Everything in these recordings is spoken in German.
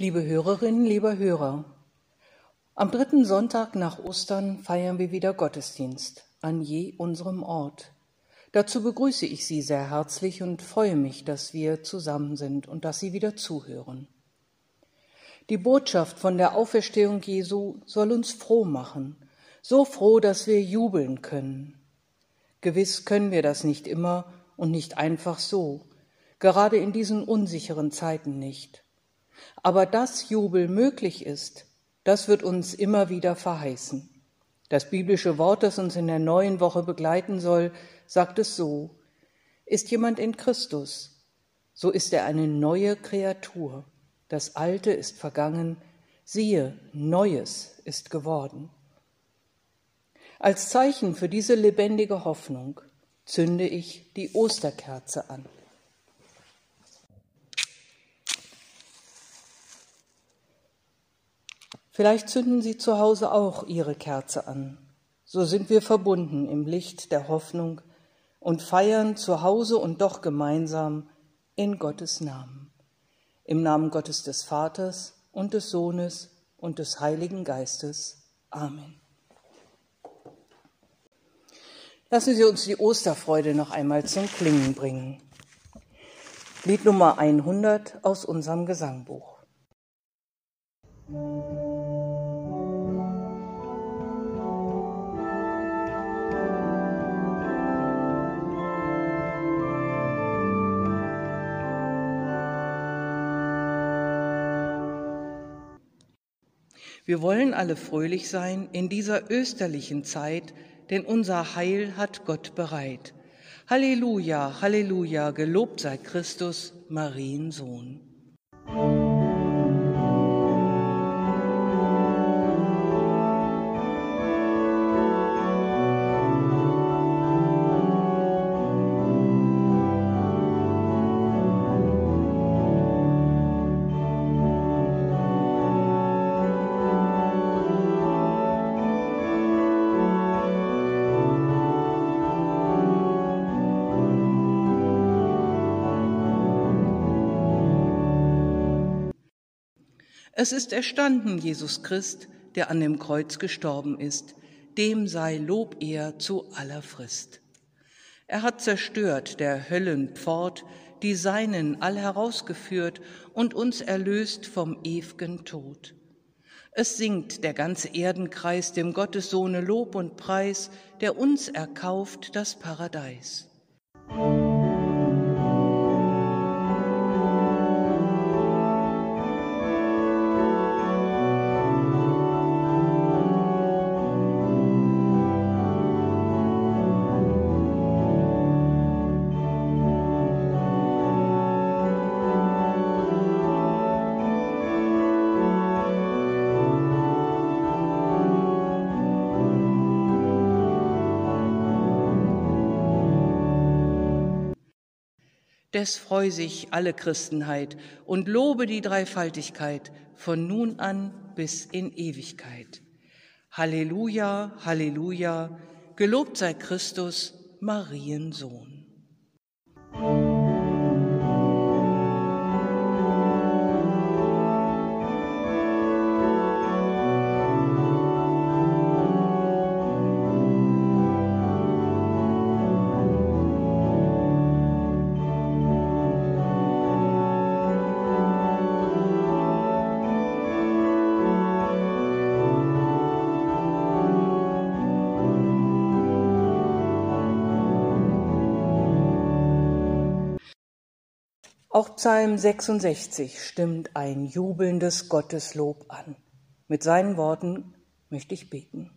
Liebe Hörerinnen, lieber Hörer, am dritten Sonntag nach Ostern feiern wir wieder Gottesdienst an je unserem Ort. Dazu begrüße ich Sie sehr herzlich und freue mich, dass wir zusammen sind und dass Sie wieder zuhören. Die Botschaft von der Auferstehung Jesu soll uns froh machen, so froh, dass wir jubeln können. Gewiss können wir das nicht immer und nicht einfach so, gerade in diesen unsicheren Zeiten nicht. Aber dass Jubel möglich ist, das wird uns immer wieder verheißen. Das biblische Wort, das uns in der neuen Woche begleiten soll, sagt es so, ist jemand in Christus, so ist er eine neue Kreatur. Das Alte ist vergangen, siehe, Neues ist geworden. Als Zeichen für diese lebendige Hoffnung zünde ich die Osterkerze an. Vielleicht zünden Sie zu Hause auch Ihre Kerze an. So sind wir verbunden im Licht der Hoffnung und feiern zu Hause und doch gemeinsam in Gottes Namen. Im Namen Gottes des Vaters und des Sohnes und des Heiligen Geistes. Amen. Lassen Sie uns die Osterfreude noch einmal zum Klingen bringen. Lied Nummer 100 aus unserem Gesangbuch. Wir wollen alle fröhlich sein in dieser österlichen Zeit, denn unser Heil hat Gott bereit. Halleluja, Halleluja, gelobt sei Christus, Mariensohn. Es ist erstanden, Jesus Christ, der an dem Kreuz gestorben ist, dem sei Lob er zu aller Frist. Er hat zerstört der Höllen Pfort, die Seinen all herausgeführt und uns erlöst vom ew'gen Tod. Es singt der ganze Erdenkreis dem Gottessohne Lob und Preis, der uns erkauft das Paradies. Des freu sich alle Christenheit und lobe die Dreifaltigkeit von nun an bis in Ewigkeit. Halleluja, Halleluja, gelobt sei Christus, Mariensohn. Psalm 66 stimmt ein jubelndes Gotteslob an. Mit seinen Worten möchte ich beten.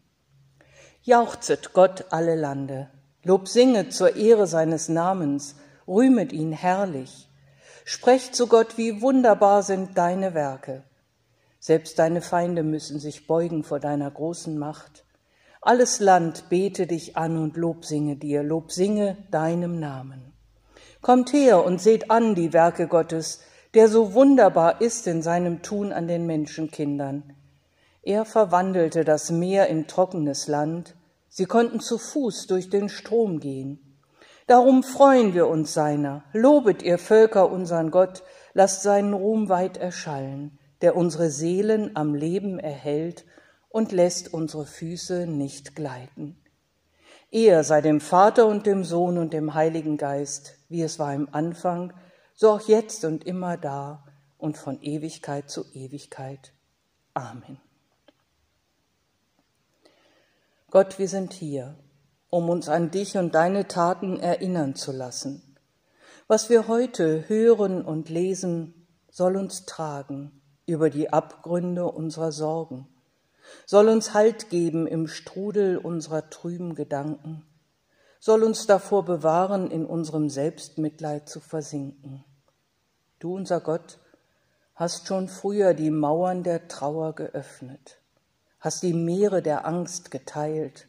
Jauchzet Gott alle Lande, Lob singet zur Ehre seines Namens, rühmet ihn herrlich. Sprecht zu Gott, wie wunderbar sind deine Werke. Selbst deine Feinde müssen sich beugen vor deiner großen Macht. Alles Land bete dich an und Lob singe dir, Lob singe deinem Namen. Kommt her und seht an die Werke Gottes, der so wunderbar ist in seinem Tun an den Menschenkindern. Er verwandelte das Meer in trockenes Land, sie konnten zu Fuß durch den Strom gehen. Darum freuen wir uns seiner, lobet ihr Völker unseren Gott, lasst seinen Ruhm weit erschallen. der unsere Seelen am Leben erhält und lässt unsere Füße nicht gleiten. Er sei dem Vater und dem Sohn und dem Heiligen Geist, wie es war im Anfang, so auch jetzt und immer da und von Ewigkeit zu Ewigkeit. Amen. Gott, wir sind hier, um uns an dich und deine Taten erinnern zu lassen. Was wir heute hören und lesen, soll uns tragen über die Abgründe unserer Sorgen, soll uns Halt geben im Strudel unserer trüben Gedanken, soll uns davor bewahren, in unserem Selbstmitleid zu versinken. Du, unser Gott, hast schon früher die Mauern der Trauer geöffnet, hast die Meere der Angst geteilt,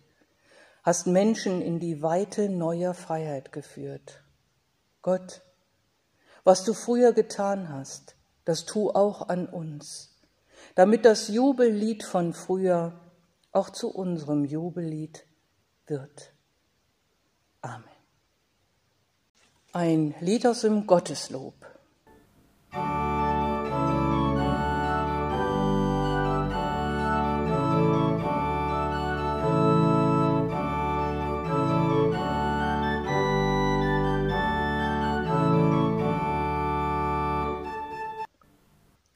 hast Menschen in die Weite neuer Freiheit geführt. Gott, was du früher getan hast, das tu auch an uns, damit das Jubellied von früher auch zu unserem Jubellied wird. Amen. Ein Lied aus dem Gotteslob.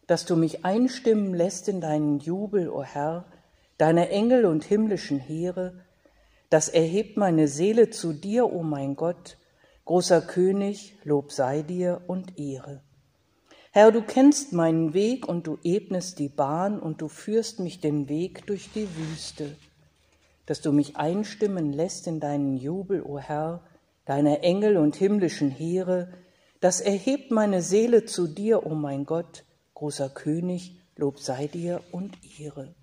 Dass du mich einstimmen lässt in deinen Jubel, o oh Herr, deine Engel und himmlischen Heere, das erhebt meine Seele zu dir, o oh mein Gott, großer König, Lob sei dir und Ehre. Herr, du kennst meinen Weg und du ebnest die Bahn und du führst mich den Weg durch die Wüste, dass du mich einstimmen lässt in deinen Jubel, o oh Herr, deine Engel und himmlischen Heere, das erhebt meine Seele zu dir, o mein Gott, großer König, Lob sei dir und Ehre.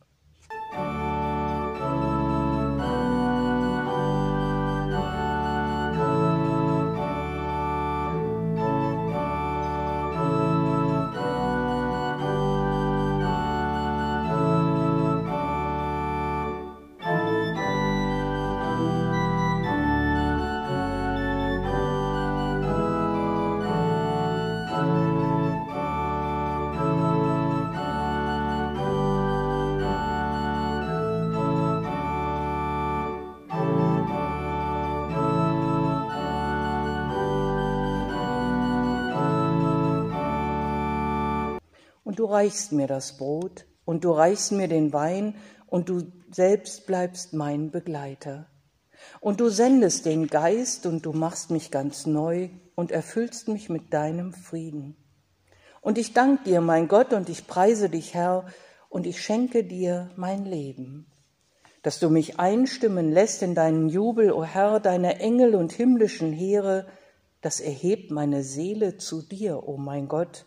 Und du reichst mir das Brot und du reichst mir den Wein und du selbst bleibst mein Begleiter. Und du sendest den Geist und du machst mich ganz neu und erfüllst mich mit deinem Frieden. Und ich danke dir, mein Gott, und ich preise dich, Herr, und ich schenke dir mein Leben, dass du mich einstimmen lässt in deinen Jubel, o Herr, deine Engel und himmlischen Heere, das erhebt meine Seele zu dir, o mein Gott,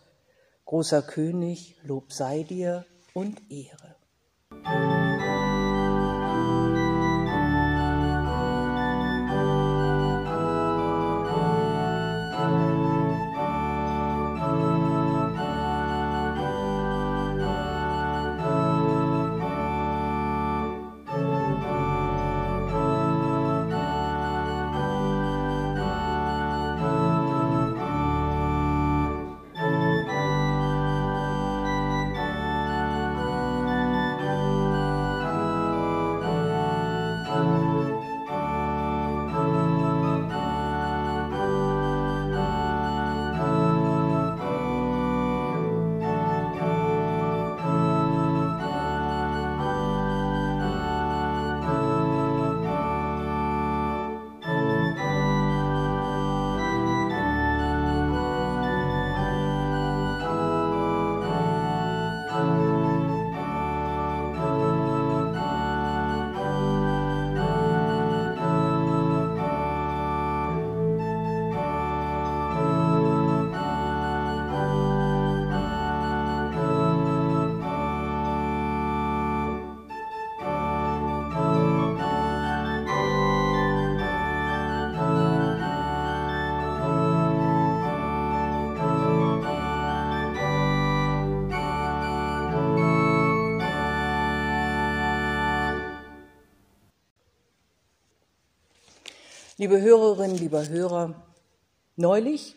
Großer König, Lob sei dir und Ehre. Liebe Hörerinnen, lieber Hörer, neulich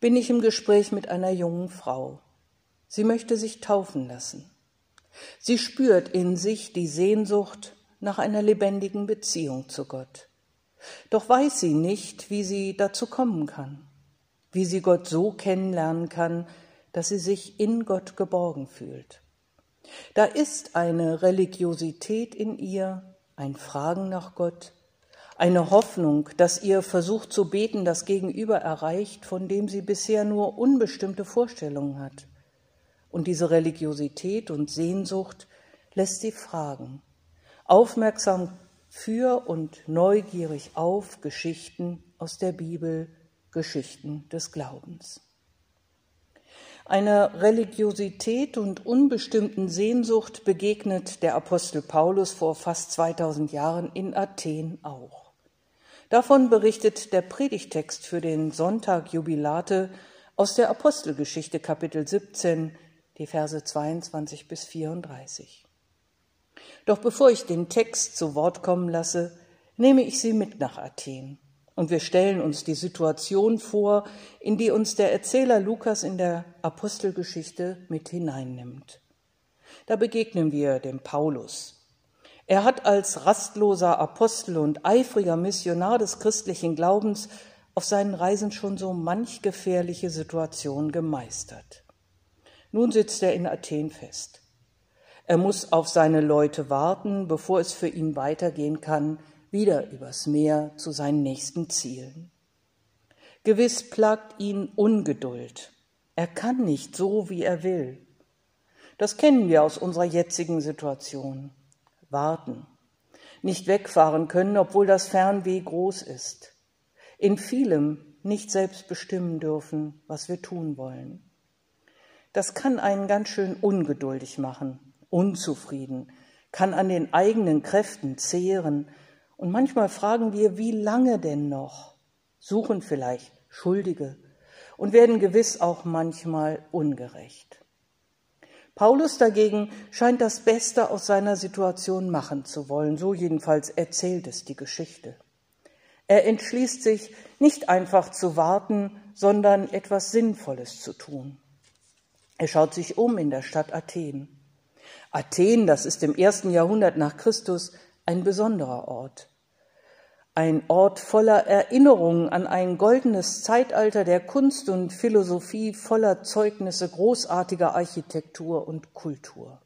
bin ich im Gespräch mit einer jungen Frau. Sie möchte sich taufen lassen. Sie spürt in sich die Sehnsucht nach einer lebendigen Beziehung zu Gott. Doch weiß sie nicht, wie sie dazu kommen kann, wie sie Gott so kennenlernen kann, dass sie sich in Gott geborgen fühlt. Da ist eine Religiosität in ihr, ein Fragen nach Gott, eine Hoffnung, dass ihr Versuch zu beten das Gegenüber erreicht, von dem sie bisher nur unbestimmte Vorstellungen hat. Und diese Religiosität und Sehnsucht lässt sie fragen, aufmerksam für und neugierig auf Geschichten aus der Bibel, Geschichten des Glaubens. Einer Religiosität und unbestimmten Sehnsucht begegnet der Apostel Paulus vor fast 2000 Jahren in Athen auch. Davon berichtet der Predigtext für den Sonntag Jubilate aus der Apostelgeschichte Kapitel 17, die Verse 22 bis 34. Doch bevor ich den Text zu Wort kommen lasse, nehme ich Sie mit nach Athen. Und wir stellen uns die Situation vor, in die uns der Erzähler Lukas in der Apostelgeschichte mit hineinnimmt. Da begegnen wir dem Paulus. Er hat als rastloser Apostel und eifriger Missionar des christlichen Glaubens auf seinen Reisen schon so manch gefährliche Situation gemeistert. Nun sitzt er in Athen fest. Er muss auf seine Leute warten, bevor es für ihn weitergehen kann, wieder übers Meer zu seinen nächsten Zielen. Gewiss plagt ihn Ungeduld. Er kann nicht so, wie er will. Das kennen wir aus unserer jetzigen Situation. Warten. Nicht wegfahren können, obwohl das Fernweh groß ist. In vielem nicht selbst bestimmen dürfen, was wir tun wollen. Das kann einen ganz schön ungeduldig machen unzufrieden, kann an den eigenen Kräften zehren. Und manchmal fragen wir, wie lange denn noch? Suchen vielleicht Schuldige und werden gewiss auch manchmal ungerecht. Paulus dagegen scheint das Beste aus seiner Situation machen zu wollen, so jedenfalls erzählt es die Geschichte. Er entschließt sich, nicht einfach zu warten, sondern etwas Sinnvolles zu tun. Er schaut sich um in der Stadt Athen. Athen, das ist im ersten Jahrhundert nach Christus ein besonderer Ort. Ein Ort voller Erinnerungen an ein goldenes Zeitalter der Kunst und Philosophie voller Zeugnisse großartiger Architektur und Kultur.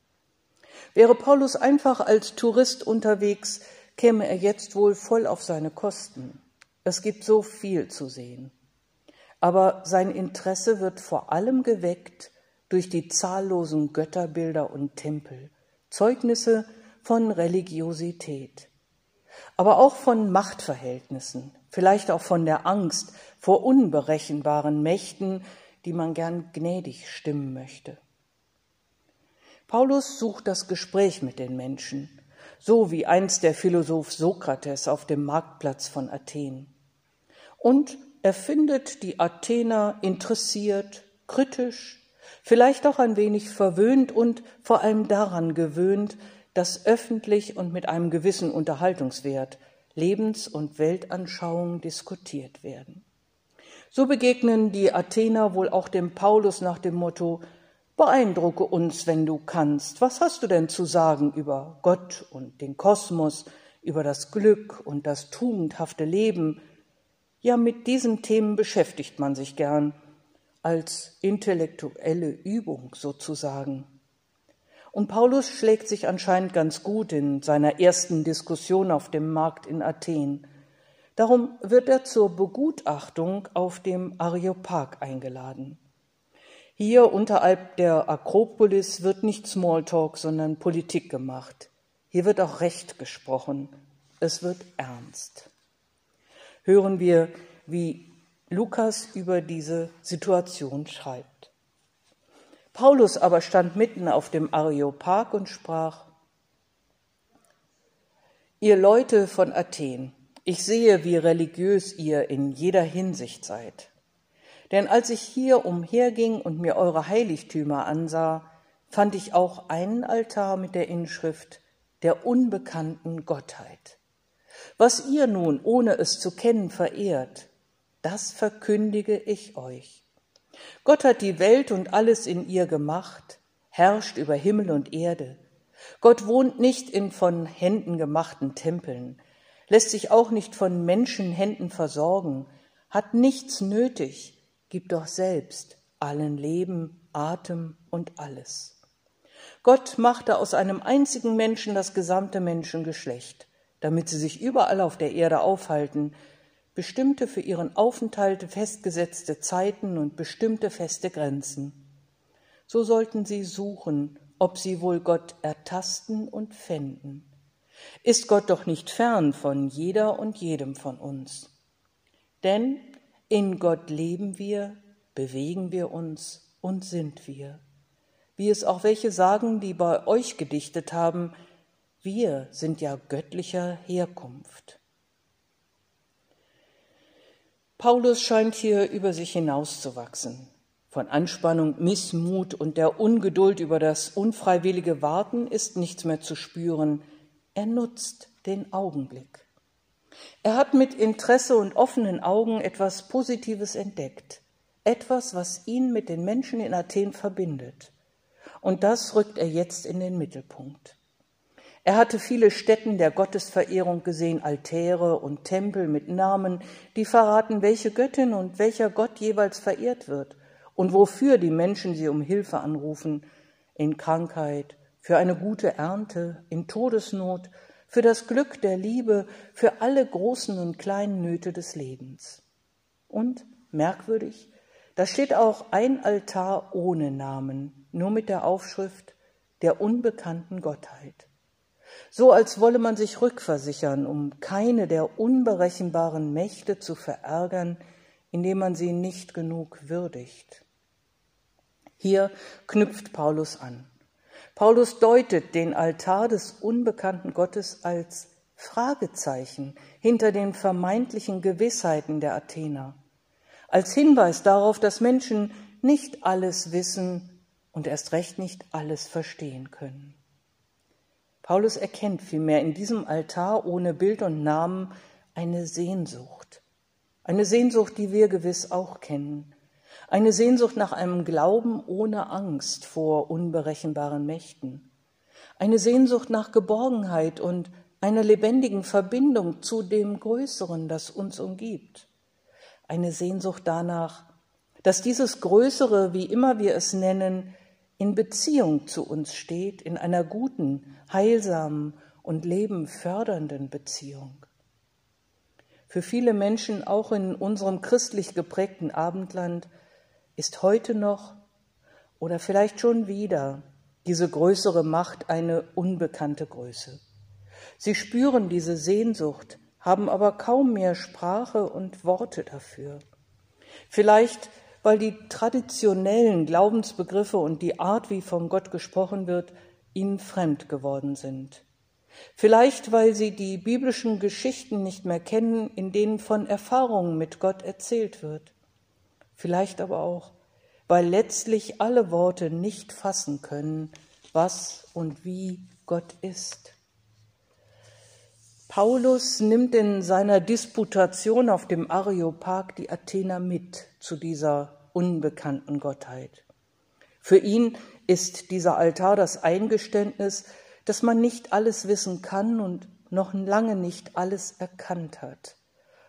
Wäre Paulus einfach als Tourist unterwegs, käme er jetzt wohl voll auf seine Kosten. Es gibt so viel zu sehen. Aber sein Interesse wird vor allem geweckt durch die zahllosen Götterbilder und Tempel, Zeugnisse von Religiosität, aber auch von Machtverhältnissen, vielleicht auch von der Angst vor unberechenbaren Mächten, die man gern gnädig stimmen möchte. Paulus sucht das Gespräch mit den Menschen, so wie einst der Philosoph Sokrates auf dem Marktplatz von Athen. Und er findet die Athener interessiert, kritisch, vielleicht auch ein wenig verwöhnt und vor allem daran gewöhnt, dass öffentlich und mit einem gewissen Unterhaltungswert Lebens- und Weltanschauungen diskutiert werden. So begegnen die Athener wohl auch dem Paulus nach dem Motto Beeindrucke uns, wenn du kannst. Was hast du denn zu sagen über Gott und den Kosmos, über das Glück und das tugendhafte Leben? Ja, mit diesen Themen beschäftigt man sich gern als intellektuelle Übung sozusagen. Und Paulus schlägt sich anscheinend ganz gut in seiner ersten Diskussion auf dem Markt in Athen. Darum wird er zur Begutachtung auf dem Areopag eingeladen. Hier unterhalb der Akropolis wird nicht Smalltalk, sondern Politik gemacht. Hier wird auch Recht gesprochen. Es wird ernst. Hören wir, wie Lukas über diese Situation schreibt. Paulus aber stand mitten auf dem Areopag und sprach, Ihr Leute von Athen, ich sehe, wie religiös ihr in jeder Hinsicht seid. Denn als ich hier umherging und mir eure Heiligtümer ansah, fand ich auch einen Altar mit der Inschrift der unbekannten Gottheit. Was ihr nun, ohne es zu kennen, verehrt, das verkündige ich euch. Gott hat die Welt und alles in ihr gemacht, herrscht über Himmel und Erde. Gott wohnt nicht in von Händen gemachten Tempeln, lässt sich auch nicht von Menschenhänden versorgen, hat nichts nötig, gibt doch selbst allen Leben, Atem und alles. Gott machte aus einem einzigen Menschen das gesamte Menschengeschlecht, damit sie sich überall auf der Erde aufhalten, bestimmte für ihren Aufenthalt festgesetzte Zeiten und bestimmte feste Grenzen. So sollten sie suchen, ob sie wohl Gott ertasten und fänden. Ist Gott doch nicht fern von jeder und jedem von uns. Denn in Gott leben wir, bewegen wir uns und sind wir. Wie es auch welche sagen, die bei euch gedichtet haben, wir sind ja göttlicher Herkunft. Paulus scheint hier über sich hinauszuwachsen. Von Anspannung, Missmut und der Ungeduld über das unfreiwillige Warten ist nichts mehr zu spüren. Er nutzt den Augenblick. Er hat mit Interesse und offenen Augen etwas Positives entdeckt, etwas, was ihn mit den Menschen in Athen verbindet. Und das rückt er jetzt in den Mittelpunkt. Er hatte viele Stätten der Gottesverehrung gesehen, Altäre und Tempel mit Namen, die verraten, welche Göttin und welcher Gott jeweils verehrt wird und wofür die Menschen sie um Hilfe anrufen, in Krankheit, für eine gute Ernte, in Todesnot, für das Glück der Liebe, für alle großen und kleinen Nöte des Lebens. Und, merkwürdig, da steht auch ein Altar ohne Namen, nur mit der Aufschrift der unbekannten Gottheit so als wolle man sich rückversichern, um keine der unberechenbaren Mächte zu verärgern, indem man sie nicht genug würdigt. Hier knüpft Paulus an. Paulus deutet den Altar des unbekannten Gottes als Fragezeichen hinter den vermeintlichen Gewissheiten der Athener, als Hinweis darauf, dass Menschen nicht alles wissen und erst recht nicht alles verstehen können. Paulus erkennt vielmehr in diesem Altar ohne Bild und Namen eine Sehnsucht. Eine Sehnsucht, die wir gewiss auch kennen. Eine Sehnsucht nach einem Glauben ohne Angst vor unberechenbaren Mächten. Eine Sehnsucht nach Geborgenheit und einer lebendigen Verbindung zu dem Größeren, das uns umgibt. Eine Sehnsucht danach, dass dieses Größere, wie immer wir es nennen, in Beziehung zu uns steht, in einer guten, heilsamen und lebenfördernden Beziehung. Für viele Menschen, auch in unserem christlich geprägten Abendland, ist heute noch oder vielleicht schon wieder diese größere Macht eine unbekannte Größe. Sie spüren diese Sehnsucht, haben aber kaum mehr Sprache und Worte dafür. Vielleicht weil die traditionellen Glaubensbegriffe und die Art, wie von Gott gesprochen wird, ihnen fremd geworden sind. Vielleicht weil sie die biblischen Geschichten nicht mehr kennen, in denen von Erfahrungen mit Gott erzählt wird. Vielleicht aber auch, weil letztlich alle Worte nicht fassen können, was und wie Gott ist. Paulus nimmt in seiner Disputation auf dem Areopag die Athener mit zu dieser unbekannten Gottheit. Für ihn ist dieser Altar das Eingeständnis, dass man nicht alles wissen kann und noch lange nicht alles erkannt hat,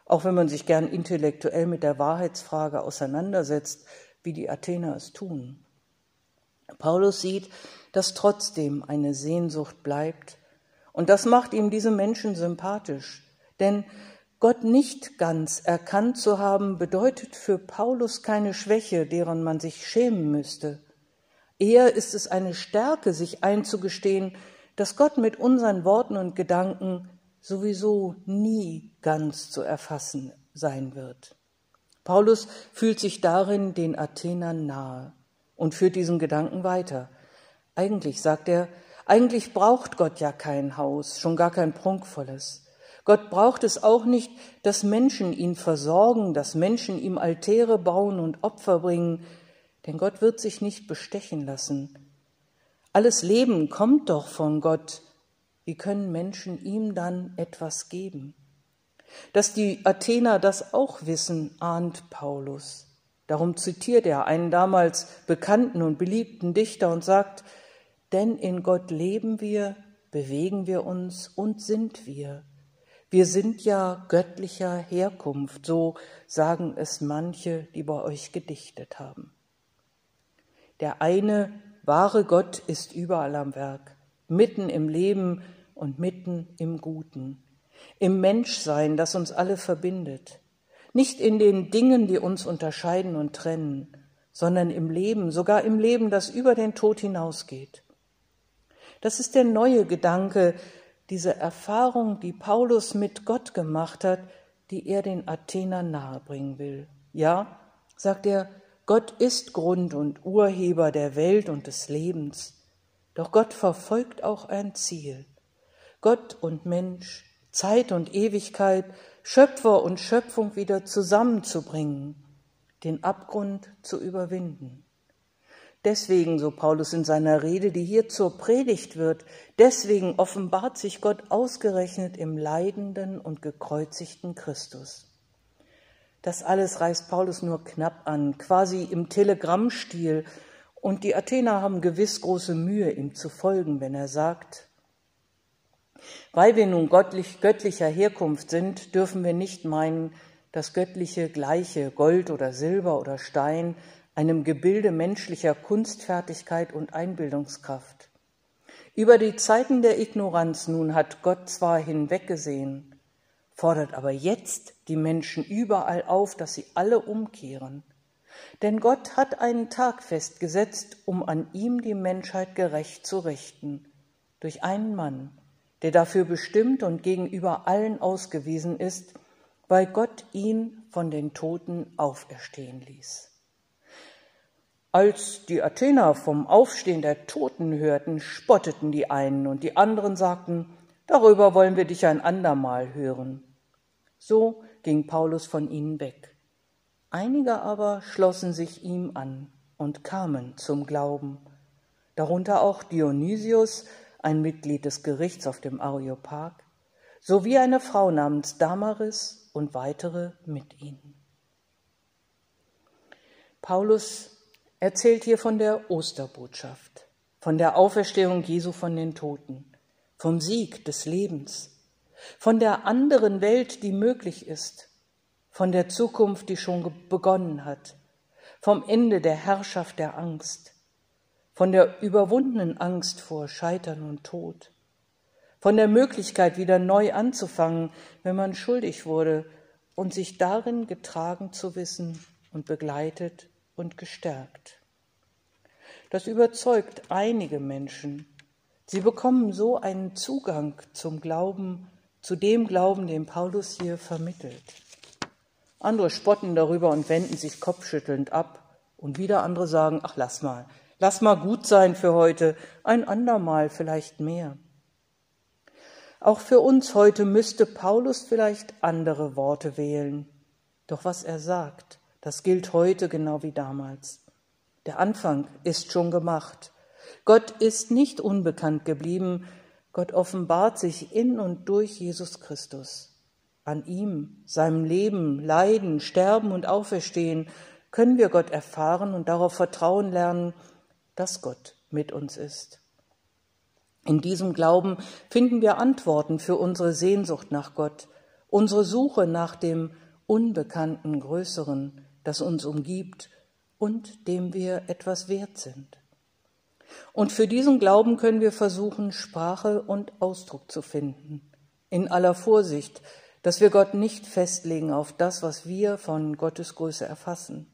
auch wenn man sich gern intellektuell mit der Wahrheitsfrage auseinandersetzt, wie die Athener es tun. Paulus sieht, dass trotzdem eine Sehnsucht bleibt, und das macht ihm diese Menschen sympathisch, denn Gott nicht ganz erkannt zu haben, bedeutet für Paulus keine Schwäche, deren man sich schämen müsste. Eher ist es eine Stärke, sich einzugestehen, dass Gott mit unseren Worten und Gedanken sowieso nie ganz zu erfassen sein wird. Paulus fühlt sich darin den Athenern nahe und führt diesen Gedanken weiter. Eigentlich, sagt er, eigentlich braucht Gott ja kein Haus, schon gar kein prunkvolles. Gott braucht es auch nicht, dass Menschen ihn versorgen, dass Menschen ihm Altäre bauen und Opfer bringen, denn Gott wird sich nicht bestechen lassen. Alles Leben kommt doch von Gott. Wie können Menschen ihm dann etwas geben? Dass die Athener das auch wissen, ahnt Paulus. Darum zitiert er einen damals bekannten und beliebten Dichter und sagt, denn in Gott leben wir, bewegen wir uns und sind wir. Wir sind ja göttlicher Herkunft, so sagen es manche, die bei euch gedichtet haben. Der eine wahre Gott ist überall am Werk, mitten im Leben und mitten im Guten, im Menschsein, das uns alle verbindet nicht in den Dingen, die uns unterscheiden und trennen, sondern im Leben, sogar im Leben, das über den Tod hinausgeht. Das ist der neue Gedanke, diese Erfahrung, die Paulus mit Gott gemacht hat, die er den Athenern nahebringen will. Ja, sagt er, Gott ist Grund und Urheber der Welt und des Lebens. Doch Gott verfolgt auch ein Ziel. Gott und Mensch, Zeit und Ewigkeit Schöpfer und Schöpfung wieder zusammenzubringen, den Abgrund zu überwinden. Deswegen, so Paulus in seiner Rede, die hier zur Predigt wird, deswegen offenbart sich Gott ausgerechnet im leidenden und gekreuzigten Christus. Das alles reißt Paulus nur knapp an, quasi im Telegrammstil, und die Athener haben gewiss große Mühe, ihm zu folgen, wenn er sagt, weil wir nun göttlich, göttlicher Herkunft sind, dürfen wir nicht meinen, das göttliche gleiche Gold oder Silber oder Stein einem Gebilde menschlicher Kunstfertigkeit und Einbildungskraft. Über die Zeiten der Ignoranz nun hat Gott zwar hinweggesehen, fordert aber jetzt die Menschen überall auf, dass sie alle umkehren. Denn Gott hat einen Tag festgesetzt, um an ihm die Menschheit gerecht zu richten, durch einen Mann, der dafür bestimmt und gegenüber allen ausgewiesen ist, weil Gott ihn von den Toten auferstehen ließ. Als die Athener vom Aufstehen der Toten hörten, spotteten die einen und die anderen sagten, darüber wollen wir dich ein andermal hören. So ging Paulus von ihnen weg. Einige aber schlossen sich ihm an und kamen zum Glauben, darunter auch Dionysius, ein Mitglied des Gerichts auf dem Areopag, sowie eine Frau namens Damaris und weitere mit ihnen. Paulus erzählt hier von der Osterbotschaft, von der Auferstehung Jesu von den Toten, vom Sieg des Lebens, von der anderen Welt, die möglich ist, von der Zukunft, die schon begonnen hat, vom Ende der Herrschaft der Angst, von der überwundenen Angst vor Scheitern und Tod, von der Möglichkeit, wieder neu anzufangen, wenn man schuldig wurde und sich darin getragen zu wissen und begleitet und gestärkt. Das überzeugt einige Menschen. Sie bekommen so einen Zugang zum Glauben, zu dem Glauben, den Paulus hier vermittelt. Andere spotten darüber und wenden sich kopfschüttelnd ab, und wieder andere sagen, ach lass mal, Lass mal gut sein für heute, ein andermal vielleicht mehr. Auch für uns heute müsste Paulus vielleicht andere Worte wählen. Doch was er sagt, das gilt heute genau wie damals. Der Anfang ist schon gemacht. Gott ist nicht unbekannt geblieben. Gott offenbart sich in und durch Jesus Christus. An ihm, seinem Leben, Leiden, Sterben und Auferstehen können wir Gott erfahren und darauf vertrauen lernen, dass Gott mit uns ist. In diesem Glauben finden wir Antworten für unsere Sehnsucht nach Gott, unsere Suche nach dem Unbekannten Größeren, das uns umgibt und dem wir etwas wert sind. Und für diesen Glauben können wir versuchen, Sprache und Ausdruck zu finden, in aller Vorsicht, dass wir Gott nicht festlegen auf das, was wir von Gottes Größe erfassen.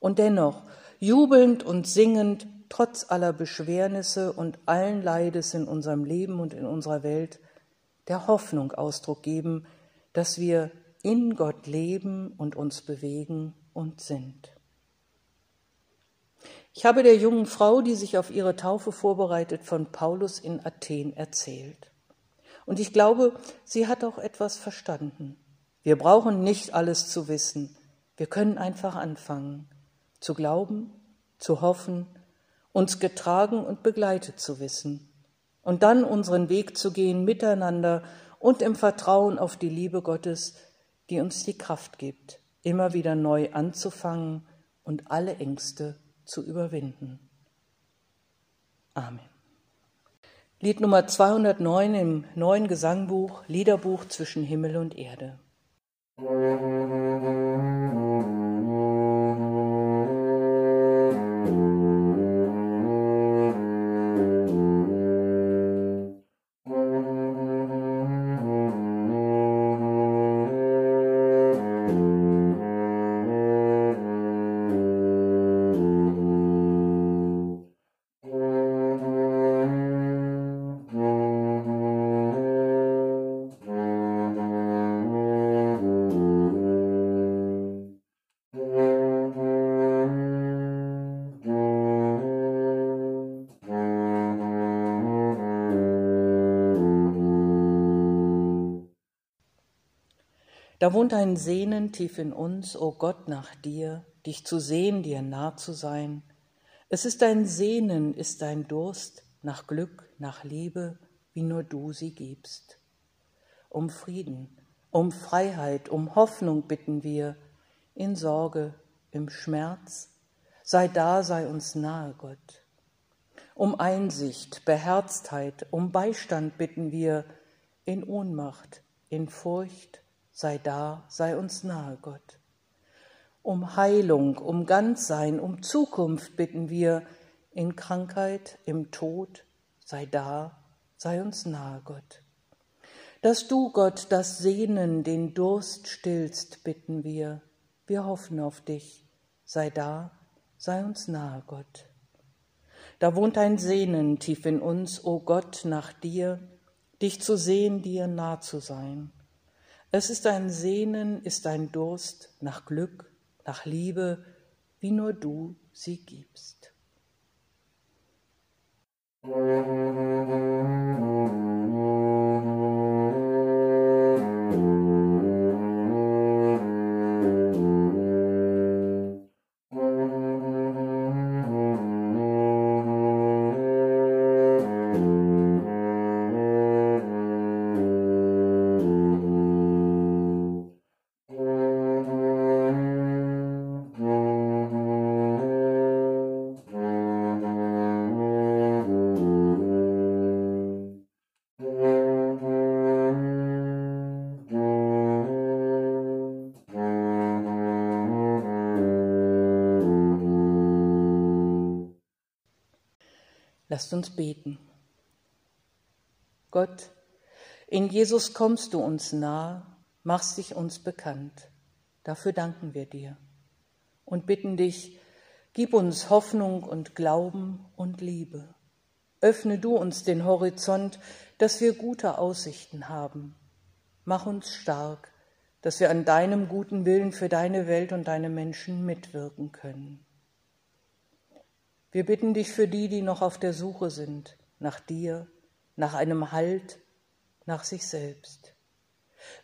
Und dennoch, jubelnd und singend, trotz aller Beschwernisse und allen Leides in unserem Leben und in unserer Welt der Hoffnung Ausdruck geben, dass wir in Gott leben und uns bewegen und sind. Ich habe der jungen Frau, die sich auf ihre Taufe vorbereitet, von Paulus in Athen erzählt. Und ich glaube, sie hat auch etwas verstanden. Wir brauchen nicht alles zu wissen. Wir können einfach anfangen, zu glauben, zu hoffen uns getragen und begleitet zu wissen und dann unseren Weg zu gehen miteinander und im Vertrauen auf die Liebe Gottes, die uns die Kraft gibt, immer wieder neu anzufangen und alle Ängste zu überwinden. Amen. Lied Nummer 209 im neuen Gesangbuch, Liederbuch zwischen Himmel und Erde. Da wohnt ein Sehnen tief in uns, o oh Gott, nach dir, dich zu sehen, dir nah zu sein. Es ist ein Sehnen, ist ein Durst nach Glück, nach Liebe, wie nur du sie gibst. Um Frieden, um Freiheit, um Hoffnung bitten wir, in Sorge, im Schmerz, sei da, sei uns nahe, Gott. Um Einsicht, Beherztheit, um Beistand bitten wir, in Ohnmacht, in Furcht, sei da, sei uns nahe, Gott. Um Heilung, um Ganzsein, um Zukunft bitten wir, in Krankheit, im Tod, sei da, sei uns nahe, Gott. Dass du, Gott, das Sehnen, den Durst stillst, bitten wir. Wir hoffen auf dich. Sei da, sei uns nahe, Gott. Da wohnt ein Sehnen tief in uns, o Gott, nach dir, dich zu sehen, dir nah zu sein. Es ist ein Sehnen, ist ein Durst nach Glück, nach Liebe, wie nur du sie gibst. Lasst uns beten. Gott, in Jesus kommst du uns nah, machst dich uns bekannt. Dafür danken wir dir und bitten dich, gib uns Hoffnung und Glauben und Liebe. Öffne du uns den Horizont, dass wir gute Aussichten haben. Mach uns stark, dass wir an deinem guten Willen für deine Welt und deine Menschen mitwirken können. Wir bitten dich für die, die noch auf der Suche sind, nach dir, nach einem Halt, nach sich selbst.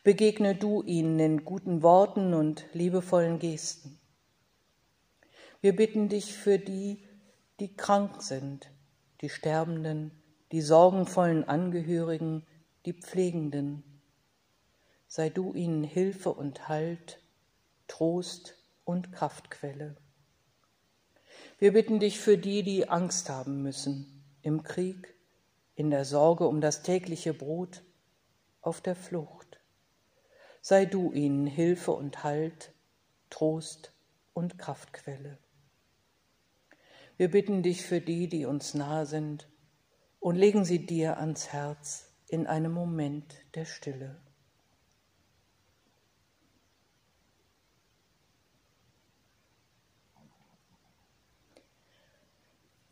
Begegne du ihnen in guten Worten und liebevollen Gesten. Wir bitten dich für die, die krank sind, die Sterbenden, die sorgenvollen Angehörigen, die Pflegenden. Sei du ihnen Hilfe und Halt, Trost und Kraftquelle. Wir bitten dich für die, die Angst haben müssen, im Krieg, in der Sorge um das tägliche Brot, auf der Flucht. Sei du ihnen Hilfe und Halt, Trost und Kraftquelle. Wir bitten dich für die, die uns nahe sind, und legen sie dir ans Herz in einem Moment der Stille.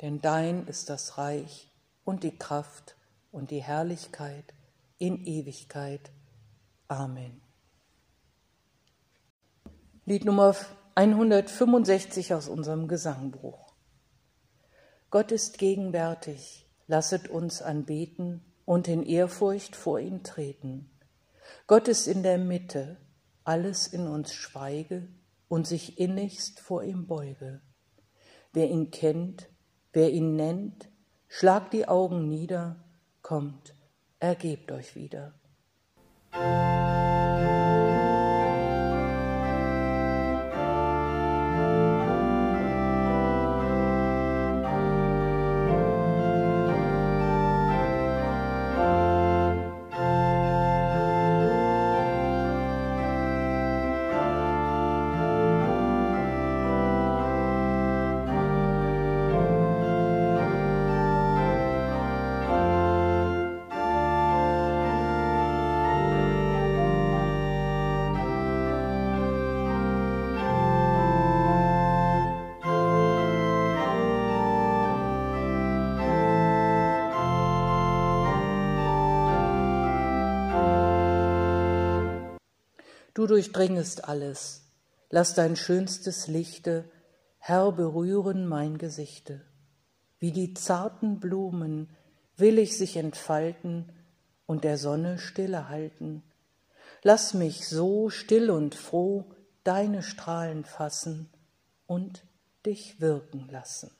denn dein ist das Reich und die Kraft und die Herrlichkeit in Ewigkeit. Amen. Lied Nummer 165 aus unserem Gesangbuch. Gott ist gegenwärtig, lasset uns anbeten und in Ehrfurcht vor ihn treten. Gott ist in der Mitte, alles in uns schweige und sich innigst vor ihm beuge. Wer ihn kennt, wer ihn nennt, schlagt die Augen nieder, kommt, ergebt euch wieder. Du durchdringest alles, lass dein schönstes Lichte, Herr, berühren mein Gesichte. Wie die zarten Blumen will ich sich entfalten und der Sonne Stille halten. Lass mich so still und froh deine Strahlen fassen und dich wirken lassen.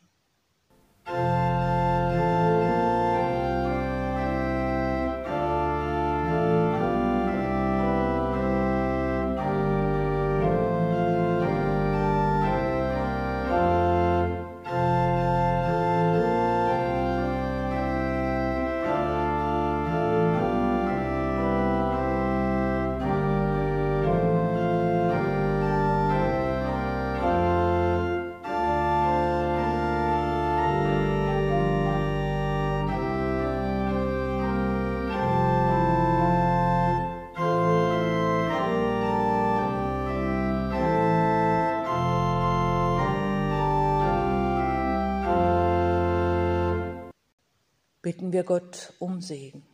Bitten wir Gott um Segen.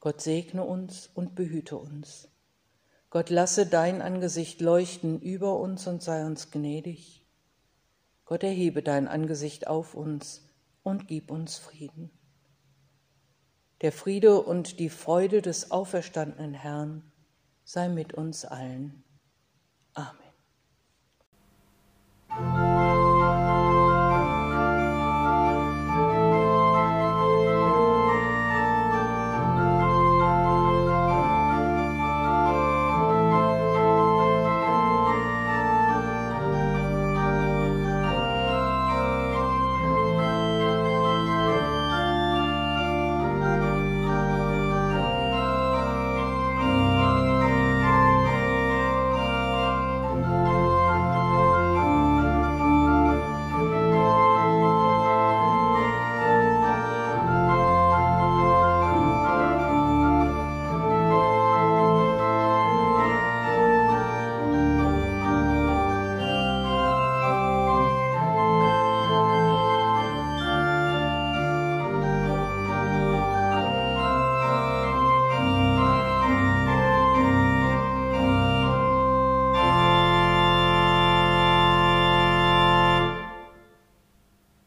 Gott segne uns und behüte uns. Gott lasse dein Angesicht leuchten über uns und sei uns gnädig. Gott erhebe dein Angesicht auf uns und gib uns Frieden. Der Friede und die Freude des auferstandenen Herrn sei mit uns allen. Amen.